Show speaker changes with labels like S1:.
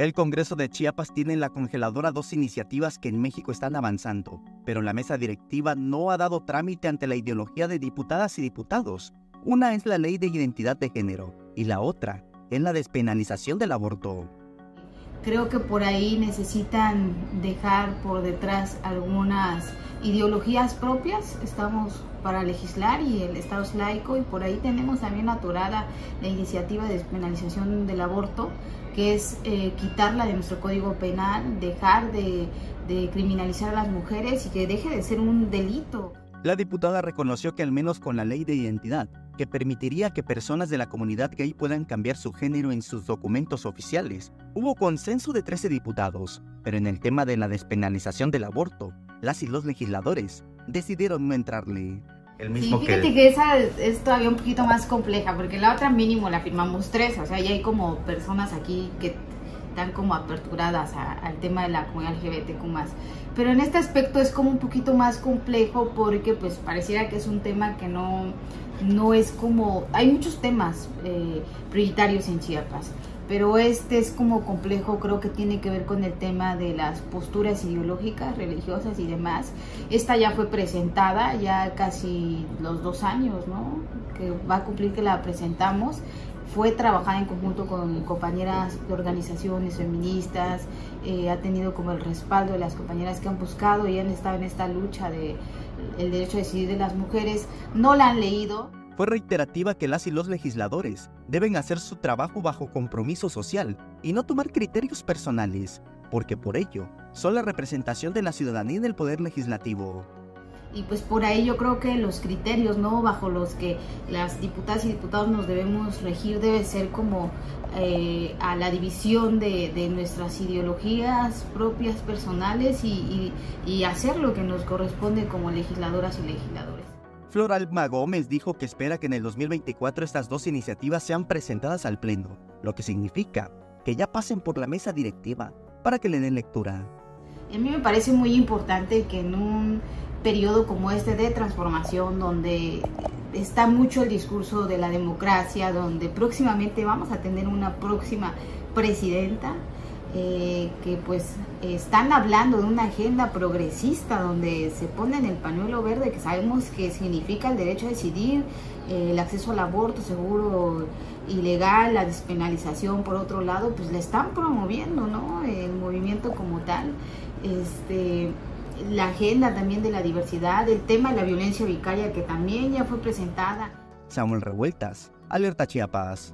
S1: El Congreso de Chiapas tiene en la congeladora dos iniciativas que en México están avanzando, pero la mesa directiva no ha dado trámite ante la ideología de diputadas y diputados. Una es la ley de identidad de género y la otra es la despenalización del aborto.
S2: Creo que por ahí necesitan dejar por detrás algunas ideologías propias. Estamos para legislar y el Estado es laico y por ahí tenemos también atorada la iniciativa de despenalización del aborto, que es eh, quitarla de nuestro código penal, dejar de, de criminalizar a las mujeres y que deje de ser un delito.
S1: La diputada reconoció que al menos con la ley de identidad, que permitiría que personas de la comunidad gay puedan cambiar su género en sus documentos oficiales, hubo consenso de 13 diputados, pero en el tema de la despenalización del aborto, las y los legisladores decidieron no entrarle.
S2: El mismo sí, fíjate que... esa es todavía un poquito más compleja, porque la otra mínimo la firmamos tres, o sea, ya hay como personas aquí que como aperturadas al tema de la comunidad LGBTQ+. Pero en este aspecto es como un poquito más complejo porque pues pareciera que es un tema que no, no es como... Hay muchos temas eh, prioritarios en Chiapas, pero este es como complejo, creo que tiene que ver con el tema de las posturas ideológicas, religiosas y demás. Esta ya fue presentada, ya casi los dos años, ¿no? Que va a cumplir que la presentamos fue trabajada en conjunto con compañeras de organizaciones feministas, eh, ha tenido como el respaldo de las compañeras que han buscado y han estado en esta lucha de el derecho a decidir de las mujeres, no la han leído.
S1: Fue reiterativa que las y los legisladores deben hacer su trabajo bajo compromiso social y no tomar criterios personales, porque por ello son la representación de la ciudadanía en el poder legislativo
S2: y pues por ahí yo creo que los criterios no bajo los que las diputadas y diputados nos debemos regir debe ser como eh, a la división de, de, nuestras ideologías propias personales y, y, hacer lo que nos corresponde como legisladoras y legisladores.
S1: Floral Gómez dijo que espera que en el 2024 estas dos iniciativas sean presentadas al Pleno, lo que significa que ya pasen por la mesa directiva para que le den lectura.
S2: A mí me parece muy importante que en un periodo como este de transformación donde está mucho el discurso de la democracia, donde próximamente vamos a tener una próxima presidenta, eh, que pues están hablando de una agenda progresista donde se pone en el pañuelo verde que sabemos que significa el derecho a decidir, eh, el acceso al aborto seguro y legal, la despenalización por otro lado, pues le están promoviendo, ¿no? El movimiento como tal. Este, la agenda también de la diversidad, el tema de la violencia vicaria que también ya fue presentada.
S1: Samuel Revueltas, Alerta Chiapas.